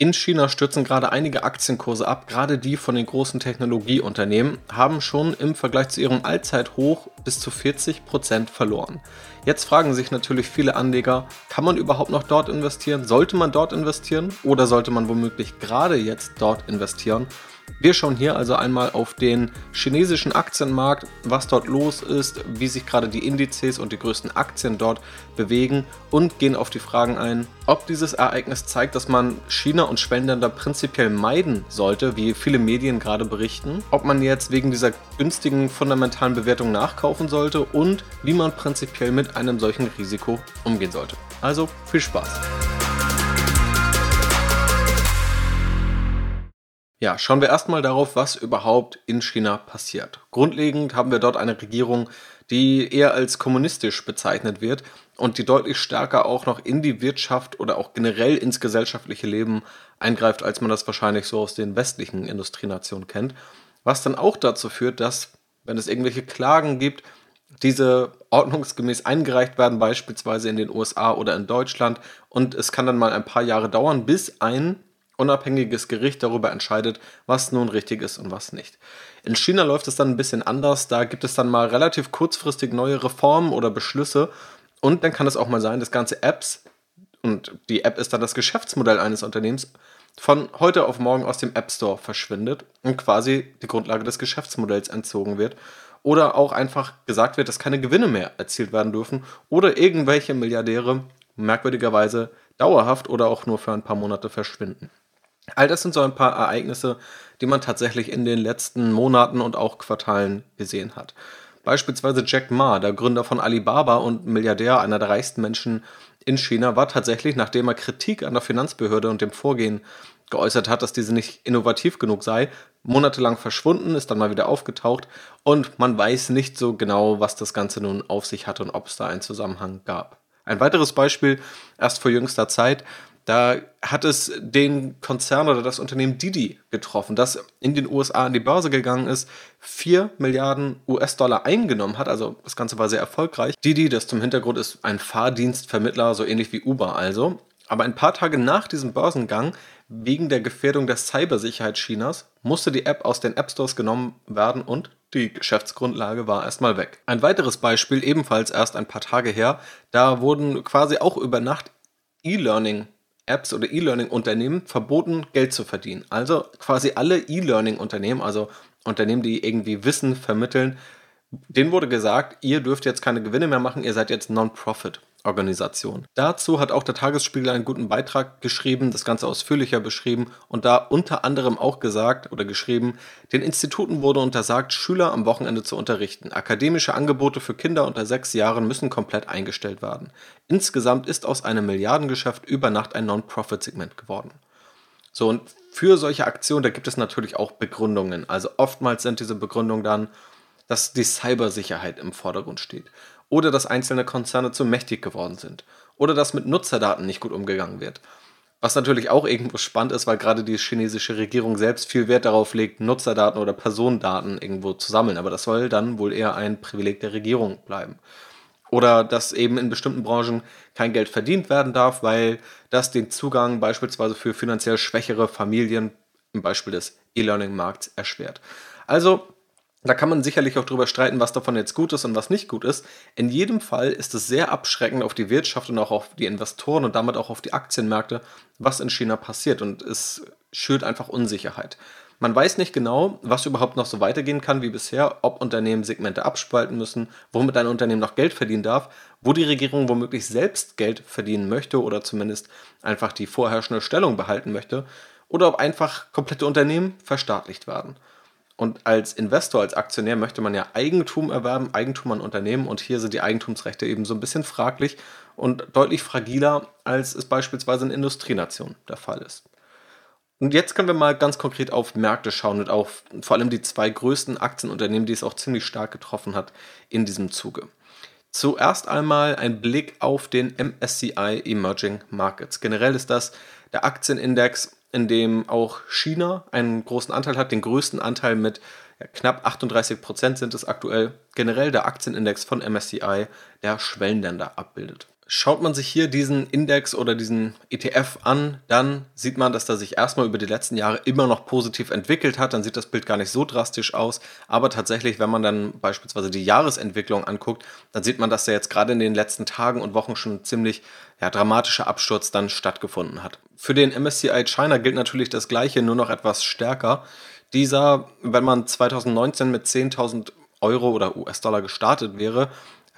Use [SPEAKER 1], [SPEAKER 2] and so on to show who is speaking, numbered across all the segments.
[SPEAKER 1] In China stürzen gerade einige Aktienkurse ab, gerade die von den großen Technologieunternehmen haben schon im Vergleich zu ihrem Allzeithoch bis zu 40 Prozent verloren. Jetzt fragen sich natürlich viele Anleger, kann man überhaupt noch dort investieren? Sollte man dort investieren oder sollte man womöglich gerade jetzt dort investieren? Wir schauen hier also einmal auf den chinesischen Aktienmarkt, was dort los ist, wie sich gerade die Indizes und die größten Aktien dort bewegen und gehen auf die Fragen ein, ob dieses Ereignis zeigt, dass man China und Schwellenländer prinzipiell meiden sollte, wie viele Medien gerade berichten, ob man jetzt wegen dieser günstigen fundamentalen Bewertung nachkaufen sollte und wie man prinzipiell mit einem solchen Risiko umgehen sollte. Also viel Spaß! Ja, schauen wir erstmal darauf, was überhaupt in China passiert. Grundlegend haben wir dort eine Regierung, die eher als kommunistisch bezeichnet wird und die deutlich stärker auch noch in die Wirtschaft oder auch generell ins gesellschaftliche Leben eingreift, als man das wahrscheinlich so aus den westlichen Industrienationen kennt. Was dann auch dazu führt, dass, wenn es irgendwelche Klagen gibt, diese ordnungsgemäß eingereicht werden, beispielsweise in den USA oder in Deutschland. Und es kann dann mal ein paar Jahre dauern, bis ein unabhängiges Gericht darüber entscheidet, was nun richtig ist und was nicht. In China läuft es dann ein bisschen anders. Da gibt es dann mal relativ kurzfristig neue Reformen oder Beschlüsse. Und dann kann es auch mal sein, dass ganze Apps, und die App ist dann das Geschäftsmodell eines Unternehmens, von heute auf morgen aus dem App Store verschwindet und quasi die Grundlage des Geschäftsmodells entzogen wird. Oder auch einfach gesagt wird, dass keine Gewinne mehr erzielt werden dürfen oder irgendwelche Milliardäre merkwürdigerweise dauerhaft oder auch nur für ein paar Monate verschwinden. All das sind so ein paar Ereignisse, die man tatsächlich in den letzten Monaten und auch Quartalen gesehen hat. Beispielsweise Jack Ma, der Gründer von Alibaba und Milliardär, einer der reichsten Menschen in China, war tatsächlich, nachdem er Kritik an der Finanzbehörde und dem Vorgehen geäußert hat, dass diese nicht innovativ genug sei, monatelang verschwunden, ist dann mal wieder aufgetaucht und man weiß nicht so genau, was das Ganze nun auf sich hatte und ob es da einen Zusammenhang gab. Ein weiteres Beispiel erst vor jüngster Zeit da hat es den Konzern oder das Unternehmen Didi getroffen, das in den USA an die Börse gegangen ist, 4 Milliarden US-Dollar eingenommen hat. Also das Ganze war sehr erfolgreich. Didi, das zum Hintergrund ist ein Fahrdienstvermittler, so ähnlich wie Uber also. Aber ein paar Tage nach diesem Börsengang, wegen der Gefährdung der Cybersicherheit Chinas, musste die App aus den App Stores genommen werden und die Geschäftsgrundlage war erstmal weg. Ein weiteres Beispiel, ebenfalls erst ein paar Tage her, da wurden quasi auch über Nacht E-Learning Apps oder E-Learning-Unternehmen verboten, Geld zu verdienen. Also quasi alle E-Learning-Unternehmen, also Unternehmen, die irgendwie Wissen vermitteln, denen wurde gesagt, ihr dürft jetzt keine Gewinne mehr machen, ihr seid jetzt Non-Profit. Organisation. Dazu hat auch der Tagesspiegel einen guten Beitrag geschrieben, das Ganze ausführlicher beschrieben und da unter anderem auch gesagt oder geschrieben, den Instituten wurde untersagt, Schüler am Wochenende zu unterrichten. Akademische Angebote für Kinder unter sechs Jahren müssen komplett eingestellt werden. Insgesamt ist aus einem Milliardengeschäft über Nacht ein Non-Profit-Segment geworden. So, und für solche Aktionen, da gibt es natürlich auch Begründungen. Also oftmals sind diese Begründungen dann, dass die Cybersicherheit im Vordergrund steht oder dass einzelne Konzerne zu mächtig geworden sind oder dass mit Nutzerdaten nicht gut umgegangen wird. Was natürlich auch irgendwo spannend ist, weil gerade die chinesische Regierung selbst viel Wert darauf legt, Nutzerdaten oder Personendaten irgendwo zu sammeln. Aber das soll dann wohl eher ein Privileg der Regierung bleiben. Oder dass eben in bestimmten Branchen kein Geld verdient werden darf, weil das den Zugang beispielsweise für finanziell schwächere Familien im Beispiel des E-Learning-Markts erschwert. Also da kann man sicherlich auch drüber streiten, was davon jetzt gut ist und was nicht gut ist. In jedem Fall ist es sehr abschreckend auf die Wirtschaft und auch auf die Investoren und damit auch auf die Aktienmärkte, was in China passiert. Und es schürt einfach Unsicherheit. Man weiß nicht genau, was überhaupt noch so weitergehen kann wie bisher, ob Unternehmen Segmente abspalten müssen, womit ein Unternehmen noch Geld verdienen darf, wo die Regierung womöglich selbst Geld verdienen möchte oder zumindest einfach die vorherrschende Stellung behalten möchte, oder ob einfach komplette Unternehmen verstaatlicht werden. Und als Investor, als Aktionär möchte man ja Eigentum erwerben, Eigentum an Unternehmen. Und hier sind die Eigentumsrechte eben so ein bisschen fraglich und deutlich fragiler, als es beispielsweise in Industrienationen der Fall ist. Und jetzt können wir mal ganz konkret auf Märkte schauen und auf vor allem die zwei größten Aktienunternehmen, die es auch ziemlich stark getroffen hat in diesem Zuge. Zuerst einmal ein Blick auf den MSCI Emerging Markets. Generell ist das der Aktienindex in dem auch China einen großen Anteil hat, den größten Anteil mit ja, knapp 38 Prozent sind es aktuell generell der Aktienindex von MSCI, der Schwellenländer abbildet. Schaut man sich hier diesen Index oder diesen ETF an, dann sieht man, dass er sich erstmal über die letzten Jahre immer noch positiv entwickelt hat. Dann sieht das Bild gar nicht so drastisch aus. Aber tatsächlich, wenn man dann beispielsweise die Jahresentwicklung anguckt, dann sieht man, dass da jetzt gerade in den letzten Tagen und Wochen schon ziemlich ja, dramatischer Absturz dann stattgefunden hat. Für den MSCI China gilt natürlich das Gleiche, nur noch etwas stärker. Dieser, wenn man 2019 mit 10.000 Euro oder US-Dollar gestartet wäre,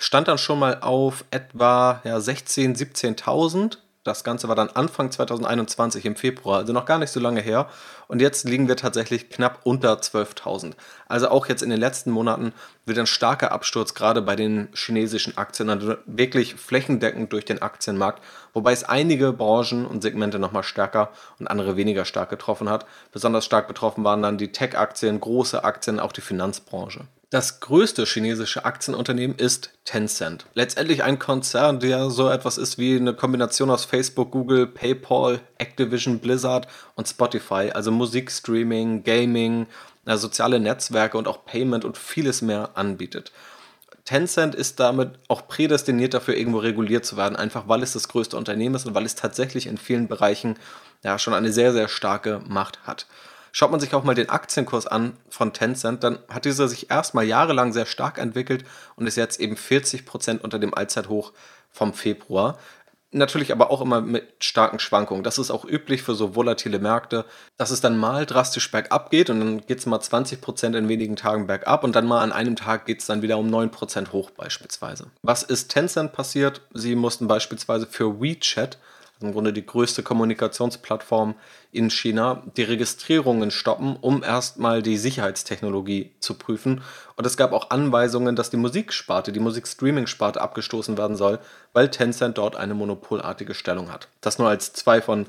[SPEAKER 1] stand dann schon mal auf etwa ja, 16.000, 17.000. Das Ganze war dann Anfang 2021 im Februar, also noch gar nicht so lange her. Und jetzt liegen wir tatsächlich knapp unter 12.000. Also auch jetzt in den letzten Monaten wird ein starker Absturz gerade bei den chinesischen Aktien, also wirklich flächendeckend durch den Aktienmarkt, wobei es einige Branchen und Segmente nochmal stärker und andere weniger stark getroffen hat. Besonders stark betroffen waren dann die Tech-Aktien, große Aktien, auch die Finanzbranche. Das größte chinesische Aktienunternehmen ist Tencent. Letztendlich ein Konzern, der so etwas ist wie eine Kombination aus Facebook, Google, PayPal, Activision, Blizzard und Spotify, also Musikstreaming, Gaming, soziale Netzwerke und auch Payment und vieles mehr anbietet. Tencent ist damit auch prädestiniert dafür, irgendwo reguliert zu werden, einfach weil es das größte Unternehmen ist und weil es tatsächlich in vielen Bereichen ja schon eine sehr, sehr starke Macht hat. Schaut man sich auch mal den Aktienkurs an von Tencent, dann hat dieser sich erstmal jahrelang sehr stark entwickelt und ist jetzt eben 40% unter dem Allzeithoch vom Februar. Natürlich aber auch immer mit starken Schwankungen. Das ist auch üblich für so volatile Märkte, dass es dann mal drastisch bergab geht und dann geht es mal 20% in wenigen Tagen bergab und dann mal an einem Tag geht es dann wieder um 9% hoch beispielsweise. Was ist Tencent passiert? Sie mussten beispielsweise für WeChat im Grunde die größte Kommunikationsplattform in China, die Registrierungen stoppen, um erstmal die Sicherheitstechnologie zu prüfen. Und es gab auch Anweisungen, dass die Musiksparte, die Musikstreaming-Sparte abgestoßen werden soll, weil Tencent dort eine monopolartige Stellung hat. Das nur als zwei von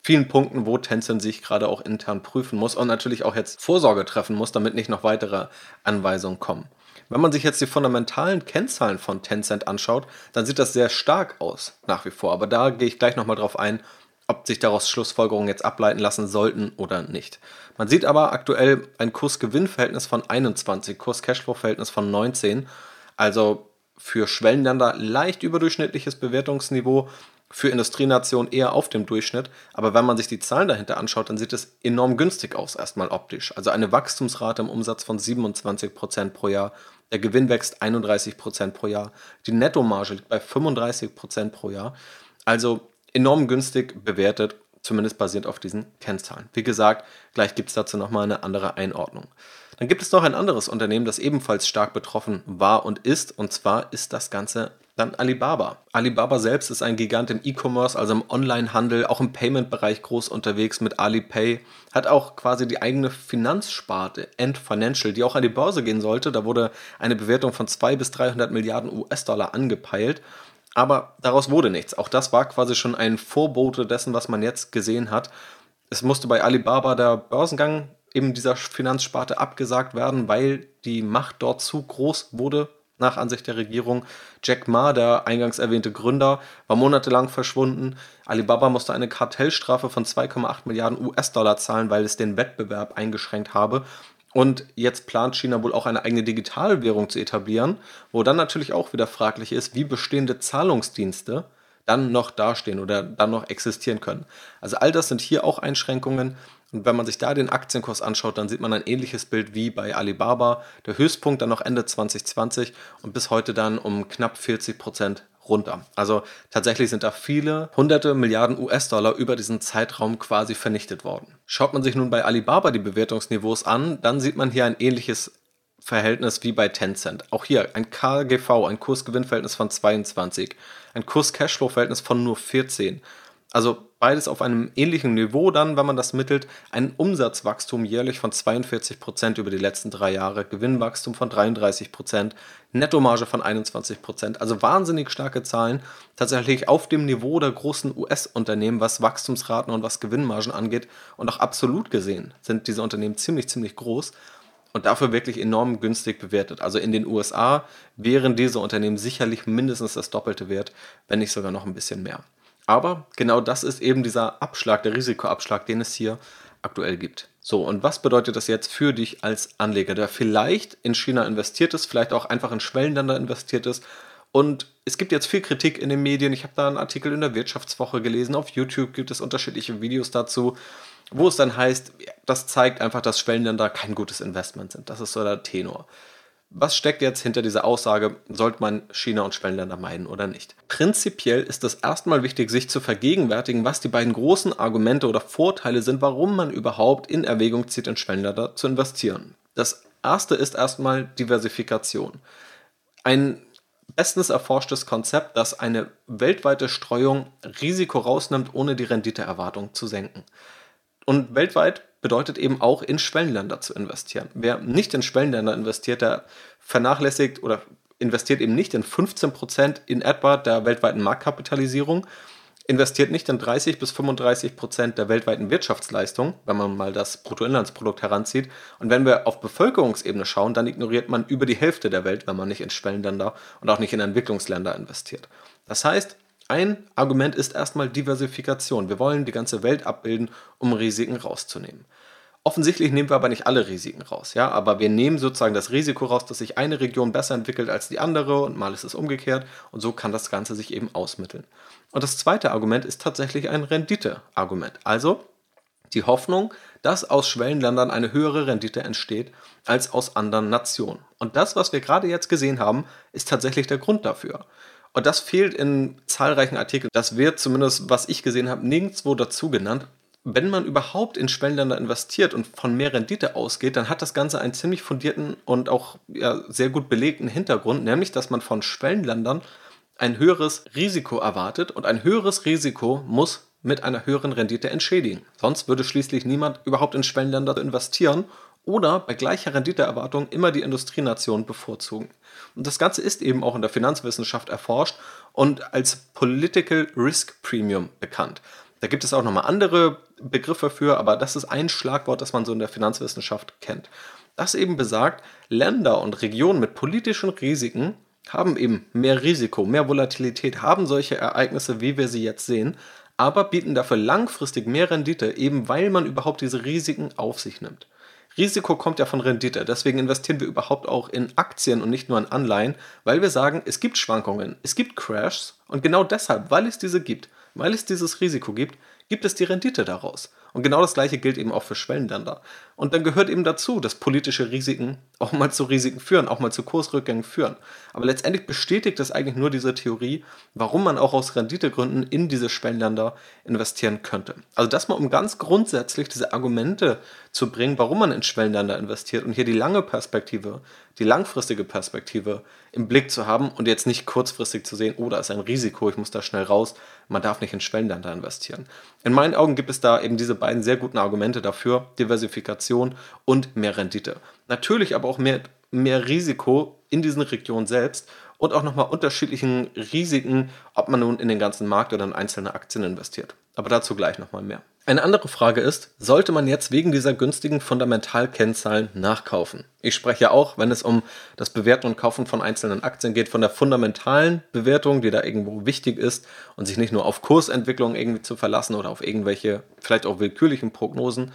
[SPEAKER 1] vielen Punkten, wo Tencent sich gerade auch intern prüfen muss und natürlich auch jetzt Vorsorge treffen muss, damit nicht noch weitere Anweisungen kommen. Wenn man sich jetzt die fundamentalen Kennzahlen von Tencent anschaut, dann sieht das sehr stark aus, nach wie vor. Aber da gehe ich gleich nochmal drauf ein, ob sich daraus Schlussfolgerungen jetzt ableiten lassen sollten oder nicht. Man sieht aber aktuell ein Kurs-Gewinn-Verhältnis von 21, Kurs-Cashflow-Verhältnis von 19. Also für Schwellenländer leicht überdurchschnittliches Bewertungsniveau, für Industrienationen eher auf dem Durchschnitt. Aber wenn man sich die Zahlen dahinter anschaut, dann sieht es enorm günstig aus, erstmal optisch. Also eine Wachstumsrate im Umsatz von 27% pro Jahr. Der Gewinn wächst 31% pro Jahr. Die Nettomarge liegt bei 35% pro Jahr. Also enorm günstig bewertet, zumindest basierend auf diesen Kennzahlen. Wie gesagt, gleich gibt es dazu nochmal eine andere Einordnung. Dann gibt es noch ein anderes Unternehmen, das ebenfalls stark betroffen war und ist, und zwar ist das Ganze dann Alibaba. Alibaba selbst ist ein Gigant im E-Commerce, also im Online-Handel, auch im Payment-Bereich groß unterwegs mit Alipay. Hat auch quasi die eigene Finanzsparte, End Financial, die auch an die Börse gehen sollte. Da wurde eine Bewertung von 200 bis 300 Milliarden US-Dollar angepeilt. Aber daraus wurde nichts. Auch das war quasi schon ein Vorbote dessen, was man jetzt gesehen hat. Es musste bei Alibaba der Börsengang eben dieser Finanzsparte abgesagt werden, weil die Macht dort zu groß wurde nach Ansicht der Regierung. Jack Ma, der eingangs erwähnte Gründer, war monatelang verschwunden. Alibaba musste eine Kartellstrafe von 2,8 Milliarden US-Dollar zahlen, weil es den Wettbewerb eingeschränkt habe. Und jetzt plant China wohl auch eine eigene Digitalwährung zu etablieren, wo dann natürlich auch wieder fraglich ist, wie bestehende Zahlungsdienste dann noch dastehen oder dann noch existieren können. Also all das sind hier auch Einschränkungen. Und wenn man sich da den Aktienkurs anschaut, dann sieht man ein ähnliches Bild wie bei Alibaba. Der Höchstpunkt dann noch Ende 2020 und bis heute dann um knapp 40 Prozent runter. Also tatsächlich sind da viele hunderte Milliarden US-Dollar über diesen Zeitraum quasi vernichtet worden. Schaut man sich nun bei Alibaba die Bewertungsniveaus an, dann sieht man hier ein ähnliches Verhältnis wie bei Tencent. Auch hier ein KGV, ein Kursgewinnverhältnis von 22, ein Kurs-Cashflow-Verhältnis von nur 14. Also beides auf einem ähnlichen Niveau dann, wenn man das mittelt, ein Umsatzwachstum jährlich von 42 Prozent über die letzten drei Jahre, Gewinnwachstum von 33%, Prozent, Nettomarge von 21%, Prozent. also wahnsinnig starke Zahlen, tatsächlich auf dem Niveau der großen US-Unternehmen, was Wachstumsraten und was Gewinnmargen angeht und auch absolut gesehen sind diese Unternehmen ziemlich, ziemlich groß und dafür wirklich enorm günstig bewertet. Also in den USA wären diese Unternehmen sicherlich mindestens das Doppelte wert, wenn nicht sogar noch ein bisschen mehr. Aber genau das ist eben dieser Abschlag, der Risikoabschlag, den es hier aktuell gibt. So, und was bedeutet das jetzt für dich als Anleger, der vielleicht in China investiert ist, vielleicht auch einfach in Schwellenländer investiert ist Und es gibt jetzt viel Kritik in den Medien. Ich habe da einen Artikel in der Wirtschaftswoche gelesen. Auf YouTube gibt es unterschiedliche Videos dazu, wo es dann heißt, das zeigt einfach, dass Schwellenländer kein gutes Investment sind. Das ist so der Tenor. Was steckt jetzt hinter dieser Aussage, sollte man China und Schwellenländer meiden oder nicht? Prinzipiell ist es erstmal wichtig, sich zu vergegenwärtigen, was die beiden großen Argumente oder Vorteile sind, warum man überhaupt in Erwägung zieht, in Schwellenländer zu investieren. Das erste ist erstmal Diversifikation. Ein bestens erforschtes Konzept, das eine weltweite Streuung Risiko rausnimmt, ohne die Renditeerwartung zu senken. Und weltweit bedeutet eben auch in Schwellenländer zu investieren. Wer nicht in Schwellenländer investiert, der vernachlässigt oder investiert eben nicht in 15% in etwa der weltweiten Marktkapitalisierung, investiert nicht in 30 bis 35 Prozent der weltweiten Wirtschaftsleistung, wenn man mal das Bruttoinlandsprodukt heranzieht. Und wenn wir auf Bevölkerungsebene schauen, dann ignoriert man über die Hälfte der Welt, wenn man nicht in Schwellenländer und auch nicht in Entwicklungsländer investiert. Das heißt, ein Argument ist erstmal Diversifikation. Wir wollen die ganze Welt abbilden, um Risiken rauszunehmen. Offensichtlich nehmen wir aber nicht alle Risiken raus, ja, aber wir nehmen sozusagen das Risiko raus, dass sich eine Region besser entwickelt als die andere und mal ist es umgekehrt und so kann das Ganze sich eben ausmitteln. Und das zweite Argument ist tatsächlich ein Rendite-Argument. Also die Hoffnung, dass aus Schwellenländern eine höhere Rendite entsteht als aus anderen Nationen. Und das, was wir gerade jetzt gesehen haben, ist tatsächlich der Grund dafür. Und das fehlt in zahlreichen Artikeln. Das wird zumindest, was ich gesehen habe, nirgendwo dazu genannt. Wenn man überhaupt in Schwellenländer investiert und von mehr Rendite ausgeht, dann hat das Ganze einen ziemlich fundierten und auch ja, sehr gut belegten Hintergrund, nämlich dass man von Schwellenländern ein höheres Risiko erwartet und ein höheres Risiko muss mit einer höheren Rendite entschädigen. Sonst würde schließlich niemand überhaupt in Schwellenländer investieren oder bei gleicher Renditeerwartung immer die Industrienation bevorzugen. Und das Ganze ist eben auch in der Finanzwissenschaft erforscht und als Political Risk Premium bekannt. Da gibt es auch nochmal andere Begriffe für, aber das ist ein Schlagwort, das man so in der Finanzwissenschaft kennt. Das eben besagt, Länder und Regionen mit politischen Risiken haben eben mehr Risiko, mehr Volatilität, haben solche Ereignisse, wie wir sie jetzt sehen, aber bieten dafür langfristig mehr Rendite, eben weil man überhaupt diese Risiken auf sich nimmt. Risiko kommt ja von Rendite. Deswegen investieren wir überhaupt auch in Aktien und nicht nur in Anleihen, weil wir sagen, es gibt Schwankungen, es gibt Crashs und genau deshalb, weil es diese gibt, weil es dieses Risiko gibt, gibt es die Rendite daraus. Und genau das gleiche gilt eben auch für Schwellenländer. Und dann gehört eben dazu, dass politische Risiken auch mal zu Risiken führen, auch mal zu Kursrückgängen führen. Aber letztendlich bestätigt das eigentlich nur diese Theorie, warum man auch aus Renditegründen in diese Schwellenländer investieren könnte. Also das mal um ganz grundsätzlich diese Argumente zu bringen, warum man in Schwellenländer investiert und hier die lange Perspektive, die langfristige Perspektive im Blick zu haben und jetzt nicht kurzfristig zu sehen, oh, da ist ein Risiko, ich muss da schnell raus, man darf nicht in Schwellenländer investieren. In meinen Augen gibt es da eben diese beiden sehr guten Argumente dafür, Diversifikation und mehr Rendite. Natürlich aber auch mehr, mehr Risiko in diesen Regionen selbst und auch nochmal unterschiedlichen Risiken, ob man nun in den ganzen Markt oder in einzelne Aktien investiert. Aber dazu gleich nochmal mehr. Eine andere Frage ist, sollte man jetzt wegen dieser günstigen Fundamentalkennzahlen nachkaufen? Ich spreche auch, wenn es um das Bewerten und Kaufen von einzelnen Aktien geht, von der fundamentalen Bewertung, die da irgendwo wichtig ist und sich nicht nur auf Kursentwicklung irgendwie zu verlassen oder auf irgendwelche vielleicht auch willkürlichen Prognosen.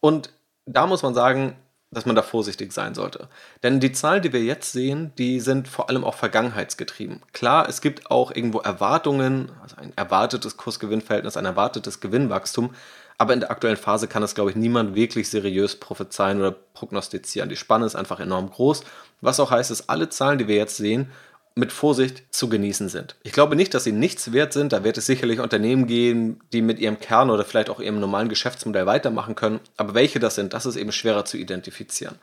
[SPEAKER 1] Und da muss man sagen, dass man da vorsichtig sein sollte. Denn die Zahlen, die wir jetzt sehen, die sind vor allem auch vergangenheitsgetrieben. Klar, es gibt auch irgendwo Erwartungen, also ein erwartetes Kursgewinnverhältnis, ein erwartetes Gewinnwachstum, aber in der aktuellen Phase kann das, glaube ich, niemand wirklich seriös prophezeien oder prognostizieren. Die Spanne ist einfach enorm groß, was auch heißt, dass alle Zahlen, die wir jetzt sehen, mit Vorsicht zu genießen sind. Ich glaube nicht, dass sie nichts wert sind. Da wird es sicherlich Unternehmen geben, die mit ihrem Kern oder vielleicht auch ihrem normalen Geschäftsmodell weitermachen können. Aber welche das sind, das ist eben schwerer zu identifizieren.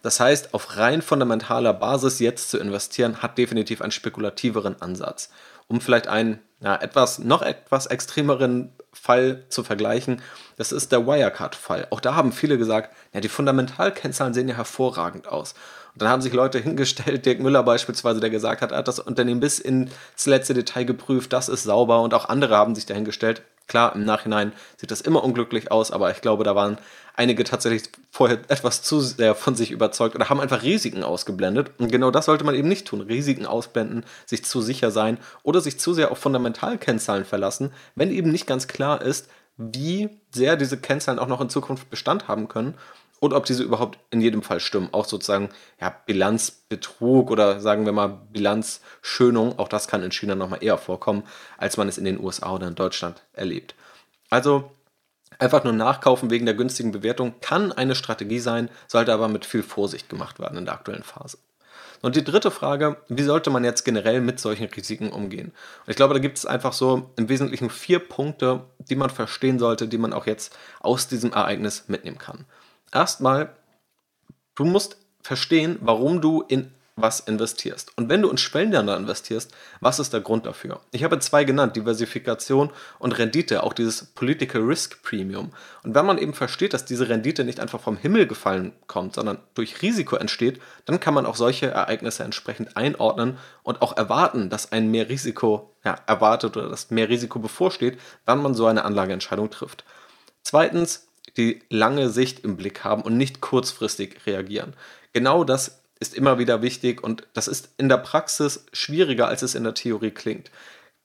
[SPEAKER 1] Das heißt, auf rein fundamentaler Basis jetzt zu investieren, hat definitiv einen spekulativeren Ansatz. Um vielleicht einen ja, etwas, noch etwas extremeren Fall zu vergleichen, das ist der Wirecard-Fall. Auch da haben viele gesagt, ja, die Fundamentalkennzahlen sehen ja hervorragend aus. Dann haben sich Leute hingestellt, Dirk Müller beispielsweise, der gesagt hat, er hat das Unternehmen bis ins letzte Detail geprüft, das ist sauber und auch andere haben sich dahingestellt. Klar, im Nachhinein sieht das immer unglücklich aus, aber ich glaube, da waren einige tatsächlich vorher etwas zu sehr von sich überzeugt oder haben einfach Risiken ausgeblendet. Und genau das sollte man eben nicht tun. Risiken ausblenden, sich zu sicher sein oder sich zu sehr auf Fundamentalkennzahlen verlassen, wenn eben nicht ganz klar ist, wie sehr diese Kennzahlen auch noch in Zukunft Bestand haben können und ob diese überhaupt in jedem Fall stimmen. Auch sozusagen ja, Bilanzbetrug oder sagen wir mal Bilanzschönung, auch das kann in China nochmal eher vorkommen, als man es in den USA oder in Deutschland erlebt. Also einfach nur nachkaufen wegen der günstigen Bewertung kann eine Strategie sein, sollte aber mit viel Vorsicht gemacht werden in der aktuellen Phase. Und die dritte Frage, wie sollte man jetzt generell mit solchen Risiken umgehen? Und ich glaube, da gibt es einfach so im Wesentlichen vier Punkte, die man verstehen sollte, die man auch jetzt aus diesem Ereignis mitnehmen kann erstmal, du musst verstehen, warum du in was investierst. Und wenn du in Schwellenländer investierst, was ist der Grund dafür? Ich habe zwei genannt, Diversifikation und Rendite, auch dieses Political Risk Premium. Und wenn man eben versteht, dass diese Rendite nicht einfach vom Himmel gefallen kommt, sondern durch Risiko entsteht, dann kann man auch solche Ereignisse entsprechend einordnen und auch erwarten, dass ein mehr Risiko ja, erwartet oder dass mehr Risiko bevorsteht, wenn man so eine Anlageentscheidung trifft. Zweitens, die lange Sicht im Blick haben und nicht kurzfristig reagieren. Genau das ist immer wieder wichtig und das ist in der Praxis schwieriger, als es in der Theorie klingt.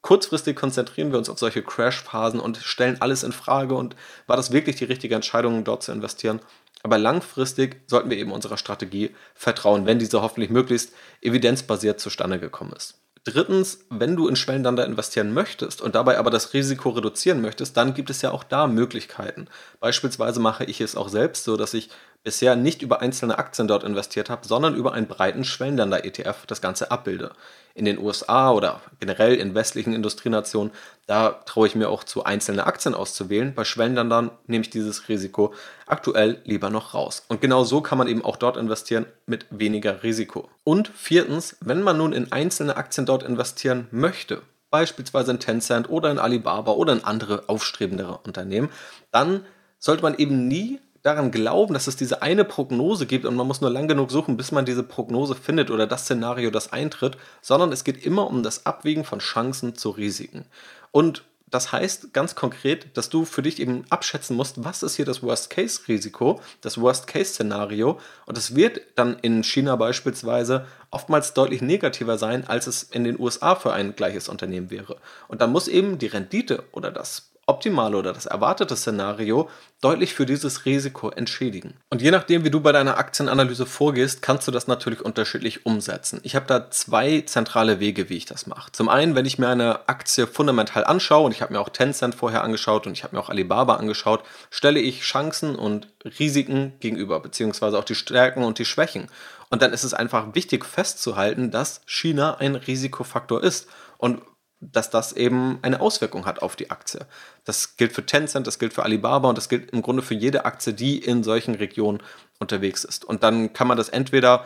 [SPEAKER 1] Kurzfristig konzentrieren wir uns auf solche Crash-Phasen und stellen alles in Frage und war das wirklich die richtige Entscheidung, dort zu investieren? Aber langfristig sollten wir eben unserer Strategie vertrauen, wenn diese hoffentlich möglichst evidenzbasiert zustande gekommen ist. Drittens, wenn du in Schwellenländer investieren möchtest und dabei aber das Risiko reduzieren möchtest, dann gibt es ja auch da Möglichkeiten. Beispielsweise mache ich es auch selbst so, dass ich bisher nicht über einzelne Aktien dort investiert habe, sondern über einen breiten Schwellenländer-ETF das Ganze abbilde. In den USA oder generell in westlichen Industrienationen, da traue ich mir auch zu, einzelne Aktien auszuwählen. Bei Schwellenländern nehme ich dieses Risiko aktuell lieber noch raus. Und genau so kann man eben auch dort investieren mit weniger Risiko. Und viertens, wenn man nun in einzelne Aktien dort investieren möchte, beispielsweise in Tencent oder in Alibaba oder in andere aufstrebendere Unternehmen, dann sollte man eben nie daran glauben, dass es diese eine Prognose gibt und man muss nur lang genug suchen, bis man diese Prognose findet oder das Szenario, das eintritt, sondern es geht immer um das Abwägen von Chancen zu Risiken. Und das heißt ganz konkret, dass du für dich eben abschätzen musst, was ist hier das Worst-Case-Risiko, das Worst-Case-Szenario. Und es wird dann in China beispielsweise oftmals deutlich negativer sein, als es in den USA für ein gleiches Unternehmen wäre. Und dann muss eben die Rendite oder das optimale oder das erwartete Szenario deutlich für dieses Risiko entschädigen. Und je nachdem, wie du bei deiner Aktienanalyse vorgehst, kannst du das natürlich unterschiedlich umsetzen. Ich habe da zwei zentrale Wege, wie ich das mache. Zum einen, wenn ich mir eine Aktie fundamental anschaue, und ich habe mir auch Tencent vorher angeschaut und ich habe mir auch Alibaba angeschaut, stelle ich Chancen und Risiken gegenüber, beziehungsweise auch die Stärken und die Schwächen. Und dann ist es einfach wichtig festzuhalten, dass China ein Risikofaktor ist. Und dass das eben eine Auswirkung hat auf die Aktie. Das gilt für Tencent, das gilt für Alibaba und das gilt im Grunde für jede Aktie, die in solchen Regionen unterwegs ist. Und dann kann man das entweder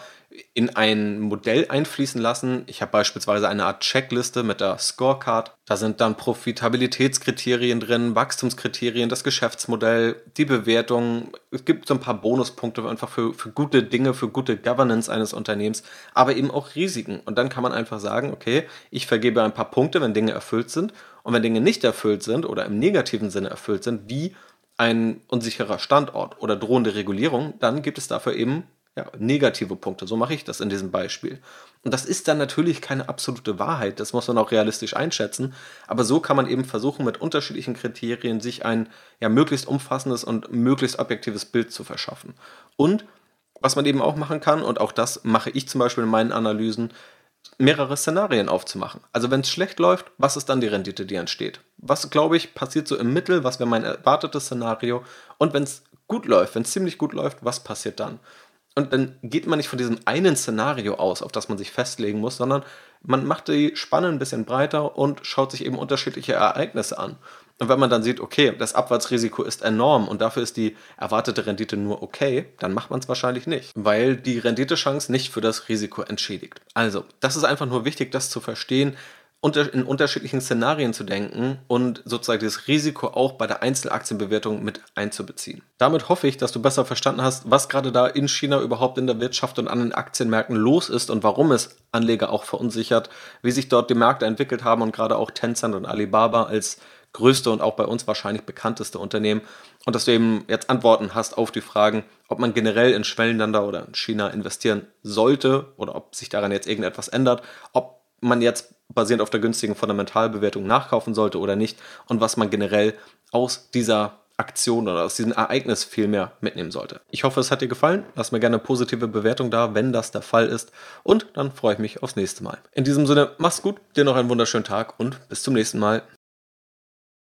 [SPEAKER 1] in ein Modell einfließen lassen. Ich habe beispielsweise eine Art Checkliste mit der Scorecard. Da sind dann Profitabilitätskriterien drin, Wachstumskriterien, das Geschäftsmodell, die Bewertung. Es gibt so ein paar Bonuspunkte einfach für, für gute Dinge, für gute Governance eines Unternehmens, aber eben auch Risiken. Und dann kann man einfach sagen, okay, ich vergebe ein paar Punkte, wenn Dinge erfüllt sind. Und wenn Dinge nicht erfüllt sind oder im negativen Sinne erfüllt sind, wie ein unsicherer Standort oder drohende Regulierung, dann gibt es dafür eben ja, negative Punkte. So mache ich das in diesem Beispiel. Und das ist dann natürlich keine absolute Wahrheit, das muss man auch realistisch einschätzen, aber so kann man eben versuchen, mit unterschiedlichen Kriterien sich ein ja, möglichst umfassendes und möglichst objektives Bild zu verschaffen. Und was man eben auch machen kann, und auch das mache ich zum Beispiel in meinen Analysen, mehrere Szenarien aufzumachen. Also wenn es schlecht läuft, was ist dann die Rendite, die entsteht? Was, glaube ich, passiert so im Mittel, was wäre mein erwartetes Szenario? Und wenn es gut läuft, wenn es ziemlich gut läuft, was passiert dann? Und dann geht man nicht von diesem einen Szenario aus, auf das man sich festlegen muss, sondern man macht die Spanne ein bisschen breiter und schaut sich eben unterschiedliche Ereignisse an. Und wenn man dann sieht, okay, das Abwärtsrisiko ist enorm und dafür ist die erwartete Rendite nur okay, dann macht man es wahrscheinlich nicht, weil die Renditechance nicht für das Risiko entschädigt. Also, das ist einfach nur wichtig, das zu verstehen, in unterschiedlichen Szenarien zu denken und sozusagen das Risiko auch bei der Einzelaktienbewertung mit einzubeziehen. Damit hoffe ich, dass du besser verstanden hast, was gerade da in China überhaupt in der Wirtschaft und an den Aktienmärkten los ist und warum es Anleger auch verunsichert, wie sich dort die Märkte entwickelt haben und gerade auch Tencent und Alibaba als größte und auch bei uns wahrscheinlich bekannteste Unternehmen. Und dass du eben jetzt Antworten hast auf die Fragen, ob man generell in Schwellenländer oder in China investieren sollte oder ob sich daran jetzt irgendetwas ändert, ob man jetzt basierend auf der günstigen Fundamentalbewertung nachkaufen sollte oder nicht und was man generell aus dieser Aktion oder aus diesem Ereignis viel mehr mitnehmen sollte. Ich hoffe, es hat dir gefallen. Lass mir gerne eine positive Bewertung da, wenn das der Fall ist. Und dann freue ich mich aufs nächste Mal. In diesem Sinne, mach's gut, dir noch einen wunderschönen Tag und bis zum nächsten Mal.